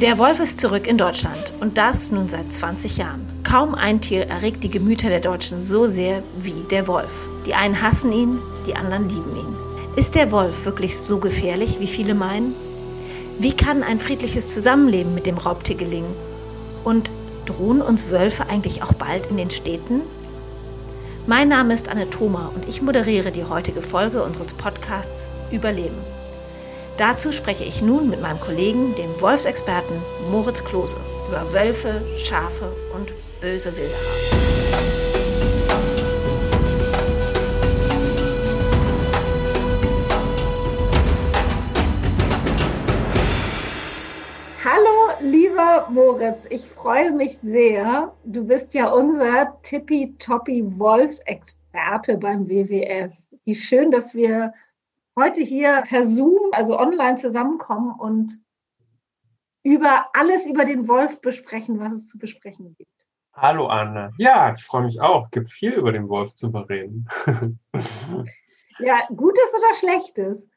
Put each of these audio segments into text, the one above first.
Der Wolf ist zurück in Deutschland und das nun seit 20 Jahren. Kaum ein Tier erregt die Gemüter der Deutschen so sehr wie der Wolf. Die einen hassen ihn, die anderen lieben ihn. Ist der Wolf wirklich so gefährlich, wie viele meinen? Wie kann ein friedliches Zusammenleben mit dem Raubtier gelingen? Und drohen uns Wölfe eigentlich auch bald in den Städten? Mein Name ist Anne Thoma und ich moderiere die heutige Folge unseres Podcasts Überleben. Dazu spreche ich nun mit meinem Kollegen, dem Wolfsexperten Moritz Klose, über Wölfe, Schafe und böse Wilderer. Lieber Moritz, ich freue mich sehr. Du bist ja unser tippitoppi Wolfsexperte beim WWF. Wie schön, dass wir heute hier per Zoom, also online zusammenkommen und über alles über den Wolf besprechen, was es zu besprechen gibt. Hallo Anne. Ja, ich freue mich auch. Es gibt viel über den Wolf zu bereden. ja, Gutes oder Schlechtes?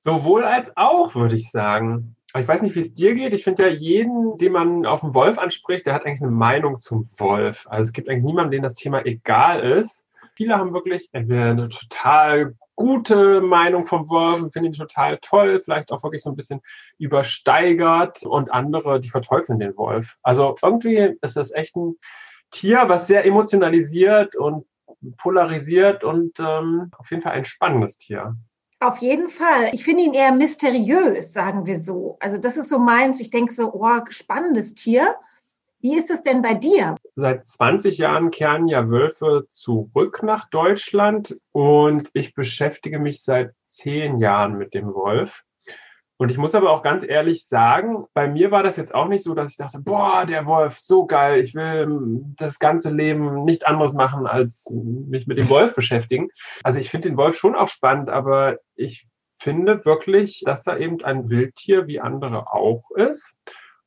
Sowohl als auch, würde ich sagen ich weiß nicht, wie es dir geht. Ich finde ja, jeden, den man auf den Wolf anspricht, der hat eigentlich eine Meinung zum Wolf. Also es gibt eigentlich niemanden, dem das Thema egal ist. Viele haben wirklich entweder eine total gute Meinung vom Wolf und finden ihn total toll, vielleicht auch wirklich so ein bisschen übersteigert und andere, die verteufeln den Wolf. Also irgendwie ist das echt ein Tier, was sehr emotionalisiert und polarisiert und ähm, auf jeden Fall ein spannendes Tier. Auf jeden Fall. Ich finde ihn eher mysteriös, sagen wir so. Also das ist so meins. Ich denke so, oh, spannendes Tier. Wie ist es denn bei dir? Seit 20 Jahren kehren ja Wölfe zurück nach Deutschland und ich beschäftige mich seit zehn Jahren mit dem Wolf. Und ich muss aber auch ganz ehrlich sagen, bei mir war das jetzt auch nicht so, dass ich dachte, boah, der Wolf, so geil, ich will ähm, das ganze Leben nichts anderes machen, als mich mit dem Wolf beschäftigen. Also ich finde den Wolf schon auch spannend, aber ich finde wirklich, dass er eben ein Wildtier wie andere auch ist.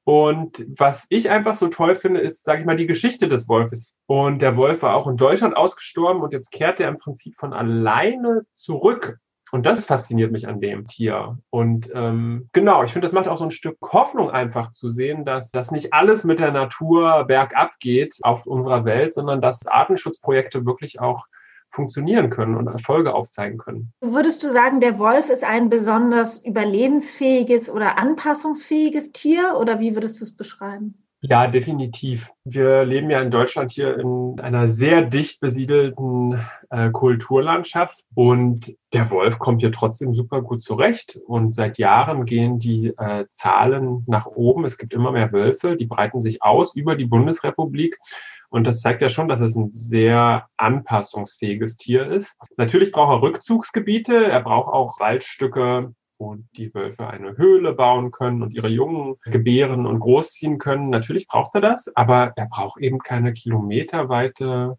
Und was ich einfach so toll finde, ist, sage ich mal, die Geschichte des Wolfes. Und der Wolf war auch in Deutschland ausgestorben und jetzt kehrt er im Prinzip von alleine zurück und das fasziniert mich an dem Tier. Und ähm, genau, ich finde, das macht auch so ein Stück Hoffnung einfach zu sehen, dass das nicht alles mit der Natur bergab geht auf unserer Welt, sondern dass Artenschutzprojekte wirklich auch funktionieren können und Erfolge aufzeigen können. Würdest du sagen, der Wolf ist ein besonders überlebensfähiges oder anpassungsfähiges Tier oder wie würdest du es beschreiben? Ja, definitiv. Wir leben ja in Deutschland hier in einer sehr dicht besiedelten äh, Kulturlandschaft und der Wolf kommt hier trotzdem super gut zurecht. Und seit Jahren gehen die äh, Zahlen nach oben. Es gibt immer mehr Wölfe, die breiten sich aus über die Bundesrepublik. Und das zeigt ja schon, dass es ein sehr anpassungsfähiges Tier ist. Natürlich braucht er Rückzugsgebiete. Er braucht auch Waldstücke, wo die Wölfe eine Höhle bauen können und ihre Jungen gebären und großziehen können. Natürlich braucht er das, aber er braucht eben keine kilometerweite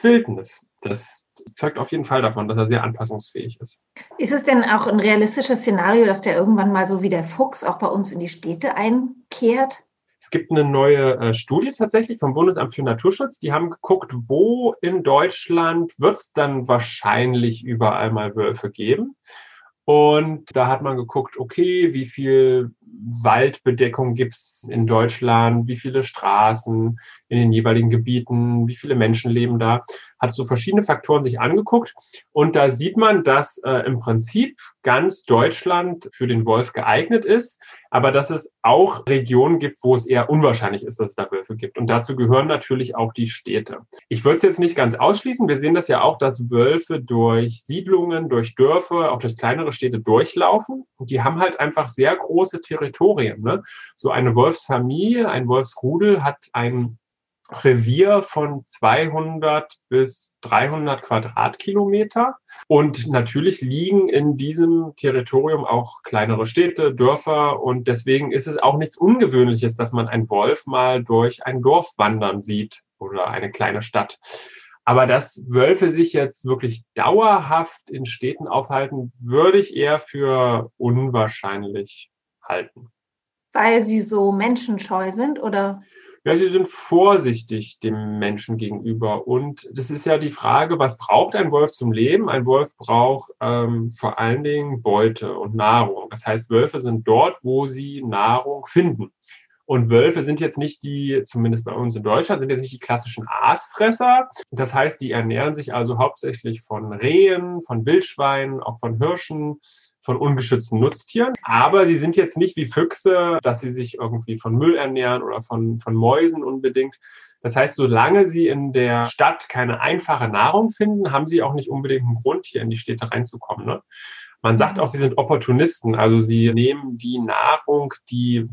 Wildnis. Das zeugt auf jeden Fall davon, dass er sehr anpassungsfähig ist. Ist es denn auch ein realistisches Szenario, dass der irgendwann mal so wie der Fuchs auch bei uns in die Städte einkehrt? Es gibt eine neue äh, Studie tatsächlich vom Bundesamt für Naturschutz. Die haben geguckt, wo in Deutschland wird es dann wahrscheinlich überall mal Wölfe geben. Und da hat man geguckt, okay, wie viel Waldbedeckung gibt's in Deutschland, wie viele Straßen in den jeweiligen Gebieten, wie viele Menschen leben da, hat so verschiedene Faktoren sich angeguckt. Und da sieht man, dass äh, im Prinzip ganz Deutschland für den Wolf geeignet ist, aber dass es auch Regionen gibt, wo es eher unwahrscheinlich ist, dass es da Wölfe gibt. Und dazu gehören natürlich auch die Städte. Ich würde es jetzt nicht ganz ausschließen. Wir sehen das ja auch, dass Wölfe durch Siedlungen, durch Dörfer, auch durch kleinere Städte durchlaufen. Und die haben halt einfach sehr große Territorien. Ne? So eine Wolfsfamilie, ein Wolfsrudel hat ein Revier von 200 bis 300 Quadratkilometer. Und natürlich liegen in diesem Territorium auch kleinere Städte, Dörfer. Und deswegen ist es auch nichts Ungewöhnliches, dass man einen Wolf mal durch ein Dorf wandern sieht oder eine kleine Stadt. Aber dass Wölfe sich jetzt wirklich dauerhaft in Städten aufhalten, würde ich eher für unwahrscheinlich halten. Weil sie so menschenscheu sind oder? Ja, sie sind vorsichtig dem Menschen gegenüber. Und das ist ja die Frage, was braucht ein Wolf zum Leben? Ein Wolf braucht ähm, vor allen Dingen Beute und Nahrung. Das heißt, Wölfe sind dort, wo sie Nahrung finden. Und Wölfe sind jetzt nicht die, zumindest bei uns in Deutschland, sind jetzt nicht die klassischen Aasfresser. Das heißt, die ernähren sich also hauptsächlich von Rehen, von Wildschweinen, auch von Hirschen, von ungeschützten Nutztieren. Aber sie sind jetzt nicht wie Füchse, dass sie sich irgendwie von Müll ernähren oder von, von Mäusen unbedingt. Das heißt, solange sie in der Stadt keine einfache Nahrung finden, haben sie auch nicht unbedingt einen Grund, hier in die Städte reinzukommen. Ne? Man sagt auch, sie sind Opportunisten. Also sie nehmen die Nahrung, die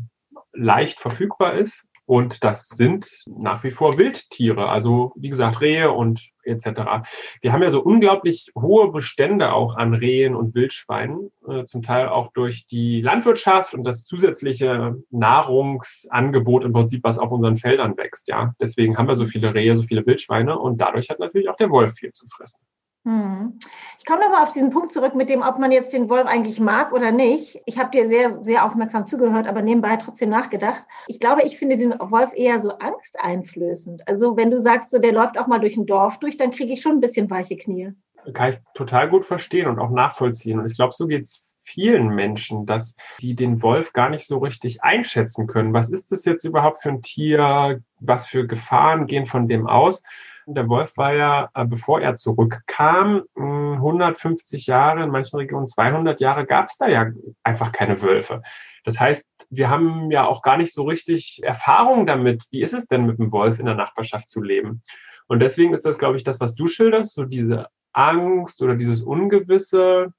leicht verfügbar ist und das sind nach wie vor Wildtiere, also wie gesagt Rehe und etc. Wir haben ja so unglaublich hohe Bestände auch an Rehen und Wildschweinen, äh, zum Teil auch durch die Landwirtschaft und das zusätzliche Nahrungsangebot im Prinzip, was auf unseren Feldern wächst. Ja, deswegen haben wir so viele Rehe, so viele Wildschweine und dadurch hat natürlich auch der Wolf viel zu fressen. Hm. Ich komme nochmal auf diesen Punkt zurück mit dem, ob man jetzt den Wolf eigentlich mag oder nicht. Ich habe dir sehr, sehr aufmerksam zugehört, aber nebenbei trotzdem nachgedacht. Ich glaube, ich finde den Wolf eher so angsteinflößend. Also wenn du sagst, so der läuft auch mal durch ein Dorf durch, dann kriege ich schon ein bisschen weiche Knie. Kann ich total gut verstehen und auch nachvollziehen. Und ich glaube, so geht es vielen Menschen, dass die den Wolf gar nicht so richtig einschätzen können. Was ist das jetzt überhaupt für ein Tier? Was für Gefahren gehen von dem aus? Der Wolf war ja, äh, bevor er zurückkam, 150 Jahre, in manchen Regionen 200 Jahre, gab es da ja einfach keine Wölfe. Das heißt, wir haben ja auch gar nicht so richtig Erfahrung damit, wie ist es denn mit dem Wolf in der Nachbarschaft zu leben. Und deswegen ist das, glaube ich, das, was du schilderst, so diese Angst oder dieses Ungewisse,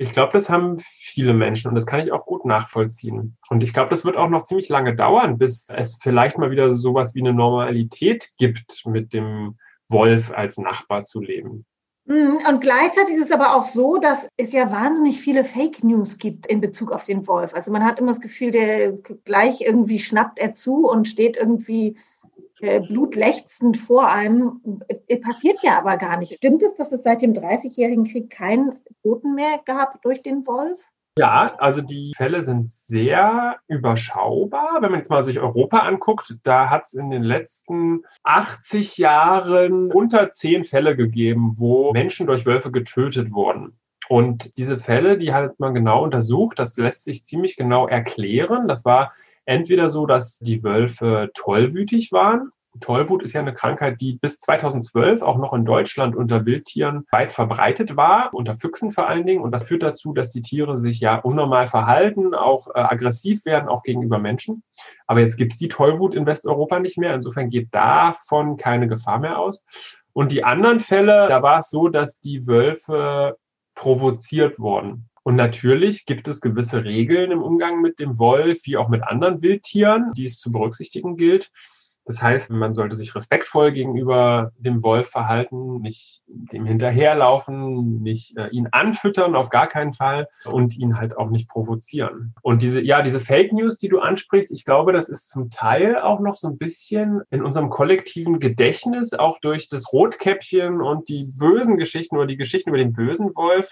ich glaube, das haben viele Menschen und das kann ich auch gut nachvollziehen. Und ich glaube, das wird auch noch ziemlich lange dauern, bis es vielleicht mal wieder sowas wie eine Normalität gibt, mit dem Wolf als Nachbar zu leben. Mhm, und gleichzeitig ist es aber auch so, dass es ja wahnsinnig viele Fake News gibt in Bezug auf den Wolf. Also man hat immer das Gefühl, der gleich irgendwie schnappt er zu und steht irgendwie äh, blutlechzend vor einem. Äh, passiert ja aber gar nicht. Stimmt es, dass es seit dem 30-jährigen Krieg keinen Toten mehr gab durch den Wolf? Ja, also die Fälle sind sehr überschaubar. Wenn man jetzt mal sich Europa anguckt, da hat es in den letzten 80 Jahren unter zehn Fälle gegeben, wo Menschen durch Wölfe getötet wurden. Und diese Fälle, die hat man genau untersucht. Das lässt sich ziemlich genau erklären. Das war entweder so, dass die Wölfe tollwütig waren. Tollwut ist ja eine Krankheit, die bis 2012 auch noch in Deutschland unter Wildtieren weit verbreitet war, unter Füchsen vor allen Dingen. Und das führt dazu, dass die Tiere sich ja unnormal verhalten, auch äh, aggressiv werden, auch gegenüber Menschen. Aber jetzt gibt es die Tollwut in Westeuropa nicht mehr. Insofern geht davon keine Gefahr mehr aus. Und die anderen Fälle, da war es so, dass die Wölfe provoziert wurden. Und natürlich gibt es gewisse Regeln im Umgang mit dem Wolf, wie auch mit anderen Wildtieren, die es zu berücksichtigen gilt. Das heißt, man sollte sich respektvoll gegenüber dem Wolf verhalten, nicht dem hinterherlaufen, nicht äh, ihn anfüttern, auf gar keinen Fall und ihn halt auch nicht provozieren. Und diese, ja, diese Fake News, die du ansprichst, ich glaube, das ist zum Teil auch noch so ein bisschen in unserem kollektiven Gedächtnis, auch durch das Rotkäppchen und die bösen Geschichten oder die Geschichten über den bösen Wolf,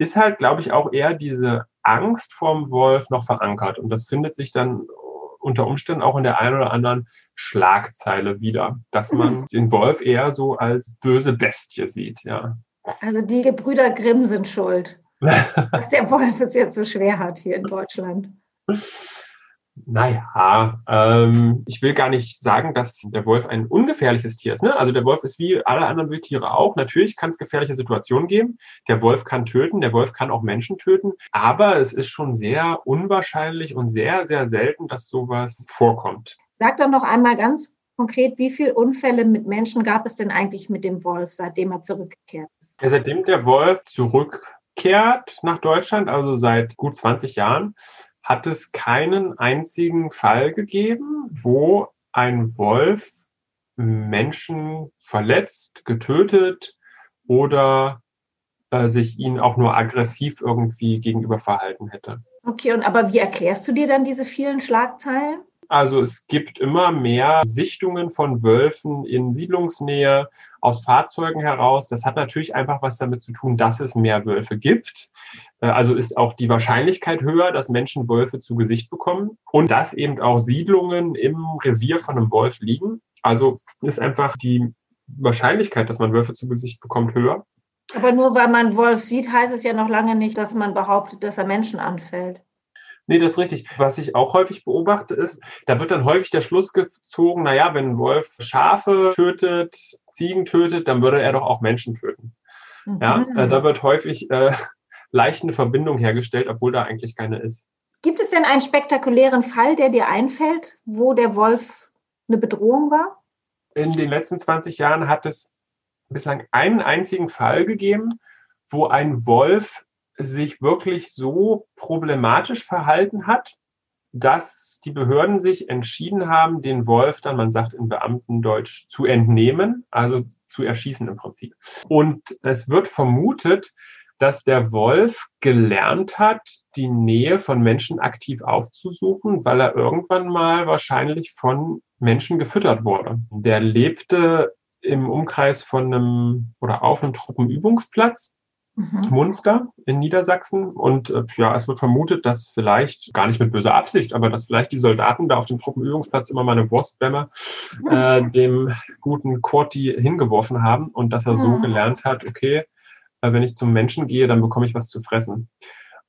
ist halt, glaube ich, auch eher diese Angst vorm Wolf noch verankert. Und das findet sich dann unter Umständen auch in der einen oder anderen Schlagzeile wieder, dass man den Wolf eher so als böse Bestie sieht, ja. Also die Gebrüder Grimm sind schuld, dass der Wolf es jetzt so schwer hat hier in Deutschland. Naja, ähm, ich will gar nicht sagen, dass der Wolf ein ungefährliches Tier ist. Ne? Also der Wolf ist wie alle anderen Wildtiere auch. Natürlich kann es gefährliche Situationen geben. Der Wolf kann töten, der Wolf kann auch Menschen töten. Aber es ist schon sehr unwahrscheinlich und sehr, sehr selten, dass sowas vorkommt. Sag doch noch einmal ganz konkret, wie viele Unfälle mit Menschen gab es denn eigentlich mit dem Wolf, seitdem er zurückgekehrt ist? Ja, seitdem der Wolf zurückkehrt nach Deutschland, also seit gut 20 Jahren, hat es keinen einzigen Fall gegeben, wo ein Wolf Menschen verletzt, getötet oder äh, sich ihnen auch nur aggressiv irgendwie gegenüber verhalten hätte. Okay, und aber wie erklärst du dir dann diese vielen Schlagzeilen? Also es gibt immer mehr Sichtungen von Wölfen in Siedlungsnähe aus Fahrzeugen heraus. Das hat natürlich einfach was damit zu tun, dass es mehr Wölfe gibt. Äh, also ist auch die Wahrscheinlichkeit höher, dass Menschen Wölfe zu Gesicht bekommen und dass eben auch Siedlungen im Revier von einem Wolf liegen. Also ist einfach die Wahrscheinlichkeit, dass man Wölfe zu Gesicht bekommt, höher. Aber nur weil man Wolf sieht, heißt es ja noch lange nicht, dass man behauptet, dass er Menschen anfällt. Nee, das ist richtig. Was ich auch häufig beobachte, ist, da wird dann häufig der Schluss gezogen, naja, wenn ein Wolf Schafe tötet, Ziegen tötet, dann würde er doch auch Menschen töten. Mhm. Ja, äh, da wird häufig äh, leicht eine Verbindung hergestellt, obwohl da eigentlich keine ist. Gibt es denn einen spektakulären Fall, der dir einfällt, wo der Wolf eine Bedrohung war? In den letzten 20 Jahren hat es bislang einen einzigen Fall gegeben, wo ein Wolf sich wirklich so problematisch verhalten hat, dass die Behörden sich entschieden haben, den Wolf dann, man sagt in Beamtendeutsch, zu entnehmen, also zu erschießen im Prinzip. Und es wird vermutet, dass der Wolf gelernt hat, die Nähe von Menschen aktiv aufzusuchen, weil er irgendwann mal wahrscheinlich von Menschen gefüttert wurde. Der lebte im Umkreis von einem oder auf einem Truppenübungsplatz mhm. Munster in Niedersachsen. Und äh, ja, es wird vermutet, dass vielleicht, gar nicht mit böser Absicht, aber dass vielleicht die Soldaten da auf dem Truppenübungsplatz immer mal eine Wurstbämme äh, dem guten Corti hingeworfen haben und dass er so mhm. gelernt hat, okay, wenn ich zum Menschen gehe, dann bekomme ich was zu fressen.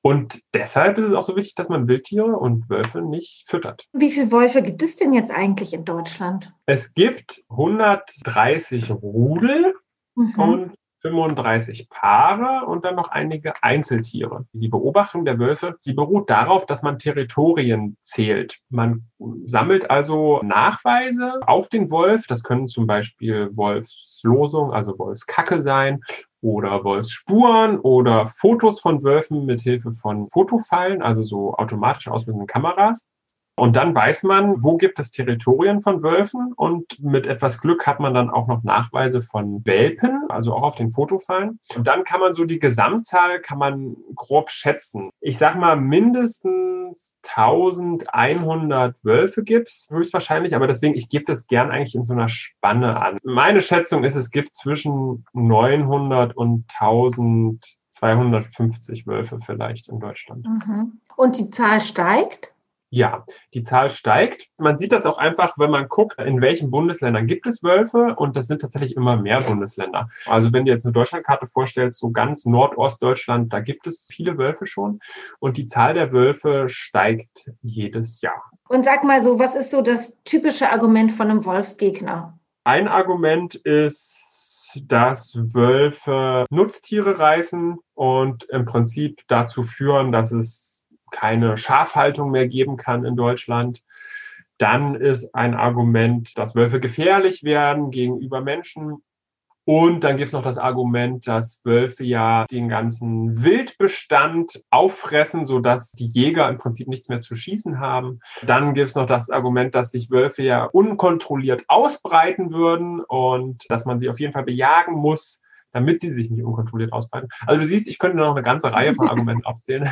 Und deshalb ist es auch so wichtig, dass man Wildtiere und Wölfe nicht füttert. Wie viele Wölfe gibt es denn jetzt eigentlich in Deutschland? Es gibt 130 Rudel mhm. und 35 Paare und dann noch einige Einzeltiere. Die Beobachtung der Wölfe, die beruht darauf, dass man Territorien zählt. Man sammelt also Nachweise auf den Wolf. Das können zum Beispiel Wolfslosung, also Wolfskacke sein oder Wolfsspuren oder Fotos von Wölfen mit Hilfe von Fotofallen, also so automatisch auslösenden Kameras. Und dann weiß man, wo gibt es Territorien von Wölfen und mit etwas Glück hat man dann auch noch Nachweise von Welpen, also auch auf den Fotofallen. Und dann kann man so die Gesamtzahl kann man grob schätzen. Ich sag mal mindestens 1100 Wölfe gibt's höchstwahrscheinlich, aber deswegen ich gebe das gern eigentlich in so einer Spanne an. Meine Schätzung ist, es gibt zwischen 900 und 1250 Wölfe vielleicht in Deutschland. Mhm. Und die Zahl steigt? Ja, die Zahl steigt. Man sieht das auch einfach, wenn man guckt, in welchen Bundesländern gibt es Wölfe und das sind tatsächlich immer mehr Bundesländer. Also wenn du jetzt eine Deutschlandkarte vorstellst, so ganz Nordostdeutschland, da gibt es viele Wölfe schon und die Zahl der Wölfe steigt jedes Jahr. Und sag mal so, was ist so das typische Argument von einem Wolfsgegner? Ein Argument ist, dass Wölfe Nutztiere reißen und im Prinzip dazu führen, dass es keine Schafhaltung mehr geben kann in Deutschland. Dann ist ein Argument, dass Wölfe gefährlich werden gegenüber Menschen. Und dann gibt es noch das Argument, dass Wölfe ja den ganzen Wildbestand auffressen, sodass die Jäger im Prinzip nichts mehr zu schießen haben. Dann gibt es noch das Argument, dass sich Wölfe ja unkontrolliert ausbreiten würden und dass man sie auf jeden Fall bejagen muss, damit sie sich nicht unkontrolliert ausbreiten. Also du siehst, ich könnte noch eine ganze Reihe von Argumenten aufzählen.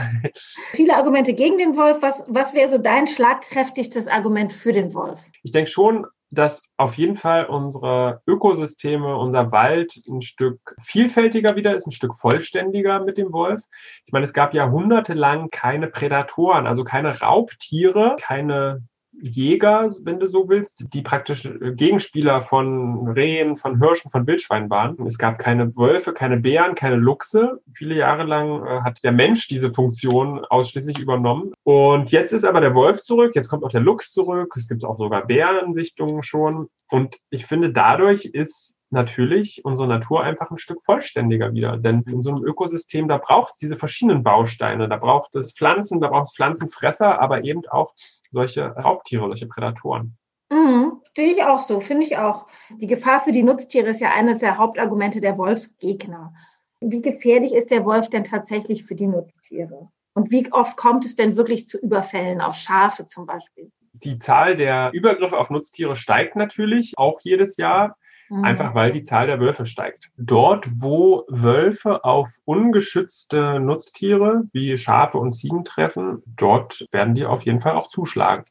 Viele Argumente gegen den Wolf. Was, was wäre so dein schlagkräftigstes Argument für den Wolf? Ich denke schon, dass auf jeden Fall unsere Ökosysteme, unser Wald ein Stück vielfältiger wieder ist, ein Stück vollständiger mit dem Wolf. Ich meine, es gab jahrhundertelang keine Prädatoren, also keine Raubtiere, keine Jäger, wenn du so willst, die praktisch äh, Gegenspieler von Rehen, von Hirschen, von Wildschweinen waren. Es gab keine Wölfe, keine Bären, keine Luchse. Viele Jahre lang äh, hat der Mensch diese Funktion ausschließlich übernommen. Und jetzt ist aber der Wolf zurück, jetzt kommt auch der Luchs zurück, es gibt auch sogar Bärensichtungen schon. Und ich finde, dadurch ist natürlich unsere Natur einfach ein Stück vollständiger wieder. Denn in so einem Ökosystem, da braucht es diese verschiedenen Bausteine. Da braucht es Pflanzen, da braucht es Pflanzenfresser, aber eben auch solche Raubtiere, solche Prädatoren. Mhm, Stehe ich auch so, finde ich auch. Die Gefahr für die Nutztiere ist ja eines der Hauptargumente der Wolfsgegner. Wie gefährlich ist der Wolf denn tatsächlich für die Nutztiere? Und wie oft kommt es denn wirklich zu Überfällen auf Schafe zum Beispiel? Die Zahl der Übergriffe auf Nutztiere steigt natürlich auch jedes Jahr. Mhm. Einfach weil die Zahl der Wölfe steigt. Dort, wo Wölfe auf ungeschützte Nutztiere wie Schafe und Ziegen treffen, dort werden die auf jeden Fall auch zuschlagen.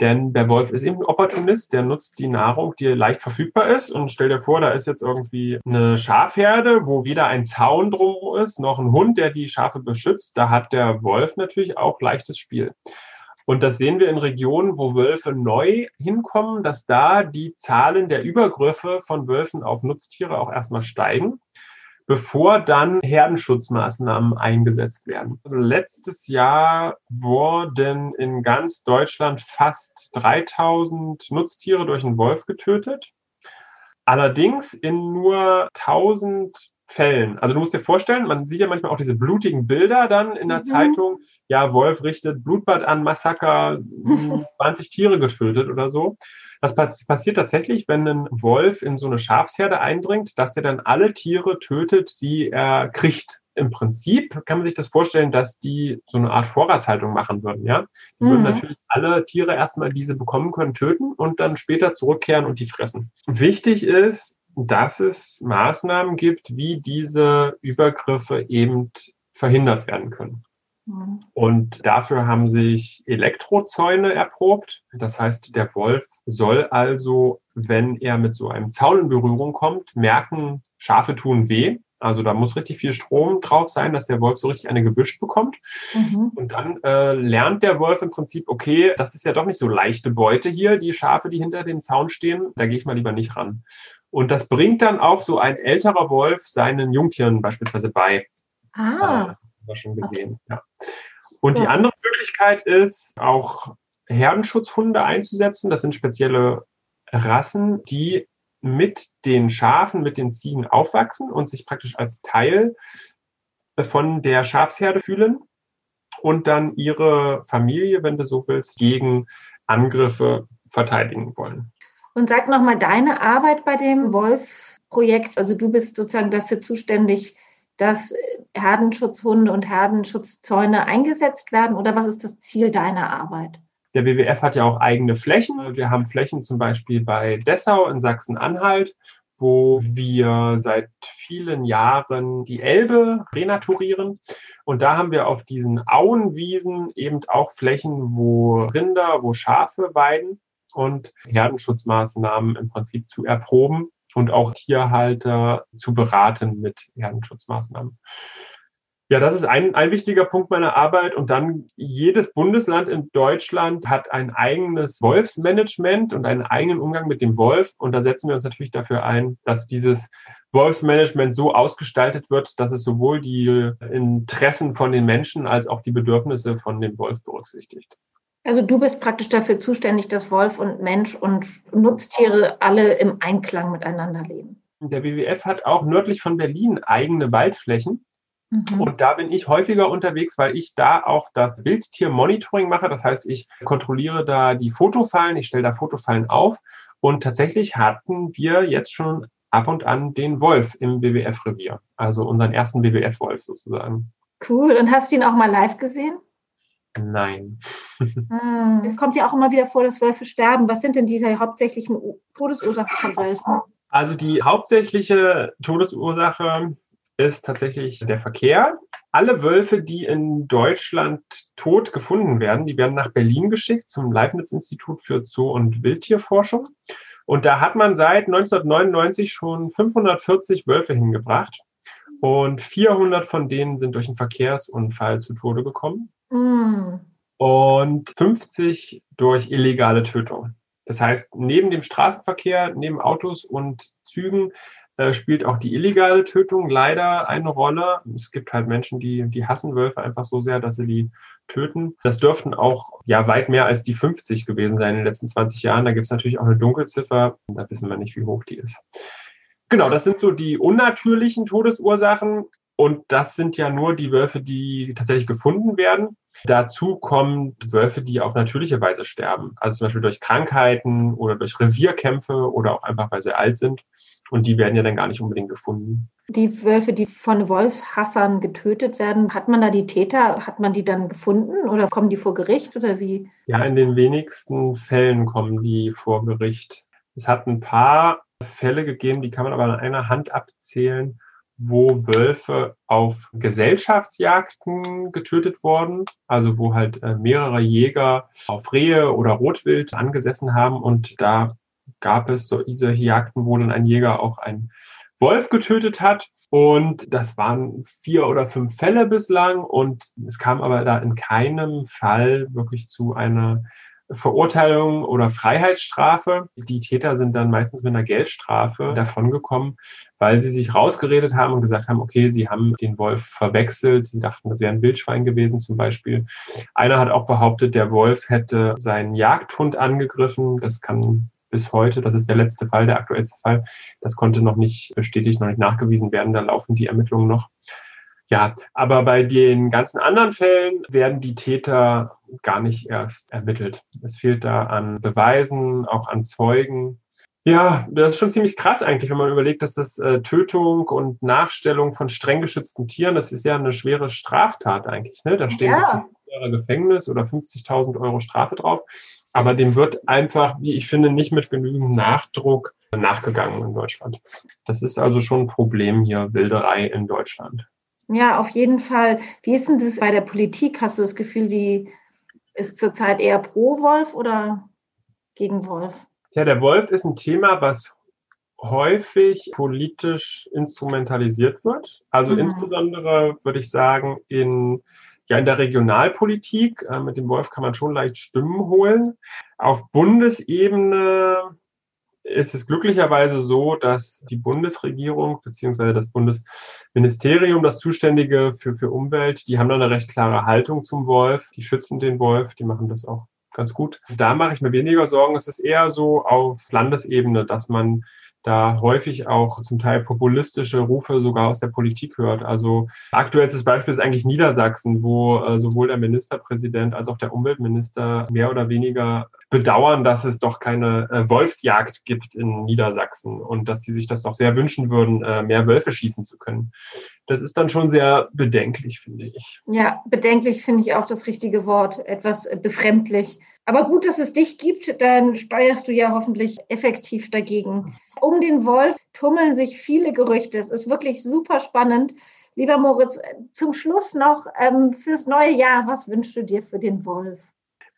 Denn der Wolf ist eben ein Opportunist, der nutzt die Nahrung, die leicht verfügbar ist. Und stell dir vor, da ist jetzt irgendwie eine Schafherde, wo weder ein Zaun drum ist, noch ein Hund, der die Schafe beschützt. Da hat der Wolf natürlich auch leichtes Spiel. Und das sehen wir in Regionen, wo Wölfe neu hinkommen, dass da die Zahlen der Übergriffe von Wölfen auf Nutztiere auch erstmal steigen bevor dann Herdenschutzmaßnahmen eingesetzt werden. Also letztes Jahr wurden in ganz Deutschland fast 3000 Nutztiere durch einen Wolf getötet. Allerdings in nur 1000 Fällen. Also du musst dir vorstellen, man sieht ja manchmal auch diese blutigen Bilder dann in der mhm. Zeitung. Ja, Wolf richtet Blutbad an, Massaker, 20 Tiere getötet oder so. Das passiert tatsächlich, wenn ein Wolf in so eine Schafsherde eindringt, dass er dann alle Tiere tötet, die er kriegt. Im Prinzip kann man sich das vorstellen, dass die so eine Art Vorratshaltung machen würden, ja. Die mhm. würden natürlich alle Tiere erstmal, die sie bekommen können, töten und dann später zurückkehren und die fressen. Wichtig ist, dass es Maßnahmen gibt, wie diese Übergriffe eben verhindert werden können. Mhm. Und dafür haben sich Elektrozäune erprobt. Das heißt, der Wolf soll also, wenn er mit so einem Zaun in Berührung kommt, merken, Schafe tun weh. Also da muss richtig viel Strom drauf sein, dass der Wolf so richtig eine gewischt bekommt. Mhm. Und dann äh, lernt der Wolf im Prinzip, okay, das ist ja doch nicht so leichte Beute hier, die Schafe, die hinter dem Zaun stehen, da gehe ich mal lieber nicht ran. Und das bringt dann auch so ein älterer Wolf seinen Jungtieren beispielsweise bei. Ah. Äh, wir schon gesehen. Okay. Ja. Und ja. die andere Möglichkeit ist, auch Herdenschutzhunde einzusetzen. Das sind spezielle Rassen, die mit den Schafen, mit den Ziegen aufwachsen und sich praktisch als Teil von der Schafsherde fühlen und dann ihre Familie, wenn du so willst, gegen Angriffe verteidigen wollen. Und sag nochmal deine Arbeit bei dem Wolf-Projekt. Also du bist sozusagen dafür zuständig, dass Herdenschutzhunde und Herdenschutzzäune eingesetzt werden? Oder was ist das Ziel deiner Arbeit? Der WWF hat ja auch eigene Flächen. Wir haben Flächen zum Beispiel bei Dessau in Sachsen-Anhalt, wo wir seit vielen Jahren die Elbe renaturieren. Und da haben wir auf diesen Auenwiesen eben auch Flächen, wo Rinder, wo Schafe weiden und Herdenschutzmaßnahmen im Prinzip zu erproben und auch Tierhalter zu beraten mit Herdenschutzmaßnahmen. Ja, das ist ein, ein wichtiger Punkt meiner Arbeit. Und dann jedes Bundesland in Deutschland hat ein eigenes Wolfsmanagement und einen eigenen Umgang mit dem Wolf. Und da setzen wir uns natürlich dafür ein, dass dieses Wolfsmanagement so ausgestaltet wird, dass es sowohl die Interessen von den Menschen als auch die Bedürfnisse von dem Wolf berücksichtigt. Also du bist praktisch dafür zuständig, dass Wolf und Mensch und Nutztiere alle im Einklang miteinander leben. Der WWF hat auch nördlich von Berlin eigene Waldflächen. Mhm. Und da bin ich häufiger unterwegs, weil ich da auch das Wildtier-Monitoring mache. Das heißt, ich kontrolliere da die Fotofallen, ich stelle da Fotofallen auf. Und tatsächlich hatten wir jetzt schon ab und an den Wolf im WWF-Revier, also unseren ersten WWF-Wolf sozusagen. Cool. Und hast du ihn auch mal live gesehen? Nein. Hm, es kommt ja auch immer wieder vor, dass Wölfe sterben. Was sind denn diese hauptsächlichen Todesursachen von Wölfen? Also die hauptsächliche Todesursache ist tatsächlich der Verkehr. Alle Wölfe, die in Deutschland tot gefunden werden, die werden nach Berlin geschickt zum Leibniz-Institut für Zoo- und Wildtierforschung. Und da hat man seit 1999 schon 540 Wölfe hingebracht. Und 400 von denen sind durch einen Verkehrsunfall zu Tode gekommen. Mm. Und 50 durch illegale Tötung. Das heißt, neben dem Straßenverkehr, neben Autos und Zügen äh, spielt auch die illegale Tötung leider eine Rolle. Es gibt halt Menschen, die, die hassen Wölfe einfach so sehr, dass sie die töten. Das dürften auch ja weit mehr als die 50 gewesen sein in den letzten 20 Jahren. Da gibt es natürlich auch eine Dunkelziffer. Da wissen wir nicht, wie hoch die ist. Genau, das sind so die unnatürlichen Todesursachen. Und das sind ja nur die Wölfe, die tatsächlich gefunden werden. Dazu kommen Wölfe, die auf natürliche Weise sterben. Also zum Beispiel durch Krankheiten oder durch Revierkämpfe oder auch einfach, weil sie alt sind. Und die werden ja dann gar nicht unbedingt gefunden. Die Wölfe, die von Wolfshassern getötet werden, hat man da die Täter, hat man die dann gefunden oder kommen die vor Gericht oder wie? Ja, in den wenigsten Fällen kommen die vor Gericht. Es hat ein paar Fälle gegeben, die kann man aber an einer Hand abzählen, wo Wölfe auf Gesellschaftsjagden getötet wurden, also wo halt äh, mehrere Jäger auf Rehe oder Rotwild angesessen haben. Und da gab es so solche Jagden, wo dann ein Jäger auch einen Wolf getötet hat. Und das waren vier oder fünf Fälle bislang. Und es kam aber da in keinem Fall wirklich zu einer Verurteilung oder Freiheitsstrafe. Die Täter sind dann meistens mit einer Geldstrafe davongekommen, weil sie sich rausgeredet haben und gesagt haben, okay, sie haben den Wolf verwechselt. Sie dachten, das wäre ein Wildschwein gewesen zum Beispiel. Einer hat auch behauptet, der Wolf hätte seinen Jagdhund angegriffen. Das kann bis heute, das ist der letzte Fall, der aktuellste Fall. Das konnte noch nicht bestätigt, noch nicht nachgewiesen werden. Da laufen die Ermittlungen noch. Ja, aber bei den ganzen anderen Fällen werden die Täter gar nicht erst ermittelt. Es fehlt da an Beweisen, auch an Zeugen. Ja, das ist schon ziemlich krass eigentlich, wenn man überlegt, dass das äh, Tötung und Nachstellung von streng geschützten Tieren, das ist ja eine schwere Straftat eigentlich. Ne? Da stehen ja. Jahre Gefängnis oder 50.000 Euro Strafe drauf. Aber dem wird einfach, wie ich finde, nicht mit genügend Nachdruck nachgegangen in Deutschland. Das ist also schon ein Problem hier, Wilderei in Deutschland. Ja, auf jeden Fall. Wie ist denn das bei der Politik? Hast du das Gefühl, die ist zurzeit eher pro Wolf oder gegen Wolf? Ja, der Wolf ist ein Thema, was häufig politisch instrumentalisiert wird. Also mhm. insbesondere würde ich sagen, in, ja, in der Regionalpolitik. Äh, mit dem Wolf kann man schon leicht Stimmen holen. Auf Bundesebene ist es glücklicherweise so, dass die Bundesregierung bzw. das Bundesministerium, das Zuständige für, für Umwelt, die haben da eine recht klare Haltung zum Wolf. Die schützen den Wolf, die machen das auch ganz gut. Da mache ich mir weniger Sorgen. Es ist eher so auf Landesebene, dass man da häufig auch zum Teil populistische Rufe sogar aus der Politik hört. Also aktuellstes Beispiel ist eigentlich Niedersachsen, wo äh, sowohl der Ministerpräsident als auch der Umweltminister mehr oder weniger bedauern, dass es doch keine äh, Wolfsjagd gibt in Niedersachsen und dass sie sich das doch sehr wünschen würden, äh, mehr Wölfe schießen zu können. Das ist dann schon sehr bedenklich, finde ich. Ja, bedenklich finde ich auch das richtige Wort, etwas befremdlich. Aber gut, dass es dich gibt, dann steuerst du ja hoffentlich effektiv dagegen. Um den Wolf tummeln sich viele Gerüchte. Es ist wirklich super spannend. Lieber Moritz, zum Schluss noch ähm, fürs neue Jahr, was wünschst du dir für den Wolf?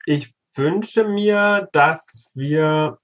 Ich wünsche mir, dass wir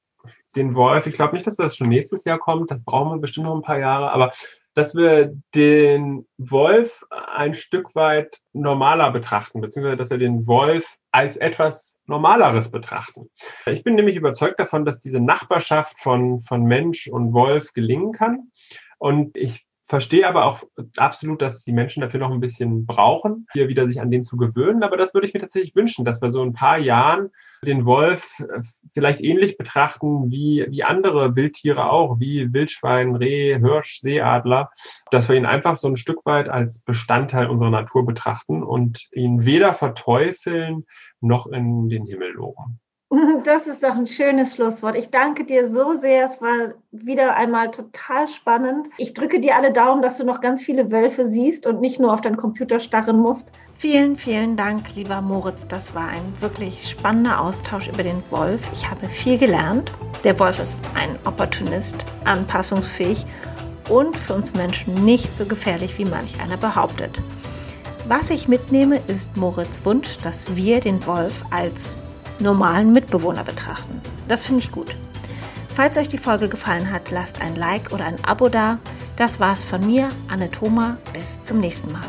den Wolf, ich glaube nicht, dass das schon nächstes Jahr kommt, das brauchen wir bestimmt noch ein paar Jahre, aber dass wir den Wolf ein Stück weit normaler betrachten, beziehungsweise dass wir den Wolf als etwas Normaleres betrachten. Ich bin nämlich überzeugt davon, dass diese Nachbarschaft von, von Mensch und Wolf gelingen kann. Und ich verstehe aber auch absolut, dass die Menschen dafür noch ein bisschen brauchen, hier wieder sich an den zu gewöhnen. Aber das würde ich mir tatsächlich wünschen, dass wir so ein paar Jahren den Wolf äh, vielleicht ähnlich betrachten wie, wie andere Wildtiere auch, wie Wildschwein, Reh, Hirsch, Seeadler, dass wir ihn einfach so ein Stück weit als Bestandteil unserer Natur betrachten und ihn weder verteufeln noch in den Himmel loben. Das ist doch ein schönes Schlusswort. Ich danke dir so sehr. Es war wieder einmal total spannend. Ich drücke dir alle Daumen, dass du noch ganz viele Wölfe siehst und nicht nur auf deinen Computer starren musst. Vielen, vielen Dank, lieber Moritz. Das war ein wirklich spannender Austausch über den Wolf. Ich habe viel gelernt. Der Wolf ist ein Opportunist, anpassungsfähig und für uns Menschen nicht so gefährlich, wie manch einer behauptet. Was ich mitnehme, ist Moritz Wunsch, dass wir den Wolf als normalen Mitbewohner betrachten. Das finde ich gut. Falls euch die Folge gefallen hat, lasst ein Like oder ein Abo da. Das war's von mir, Anne Thoma. Bis zum nächsten Mal.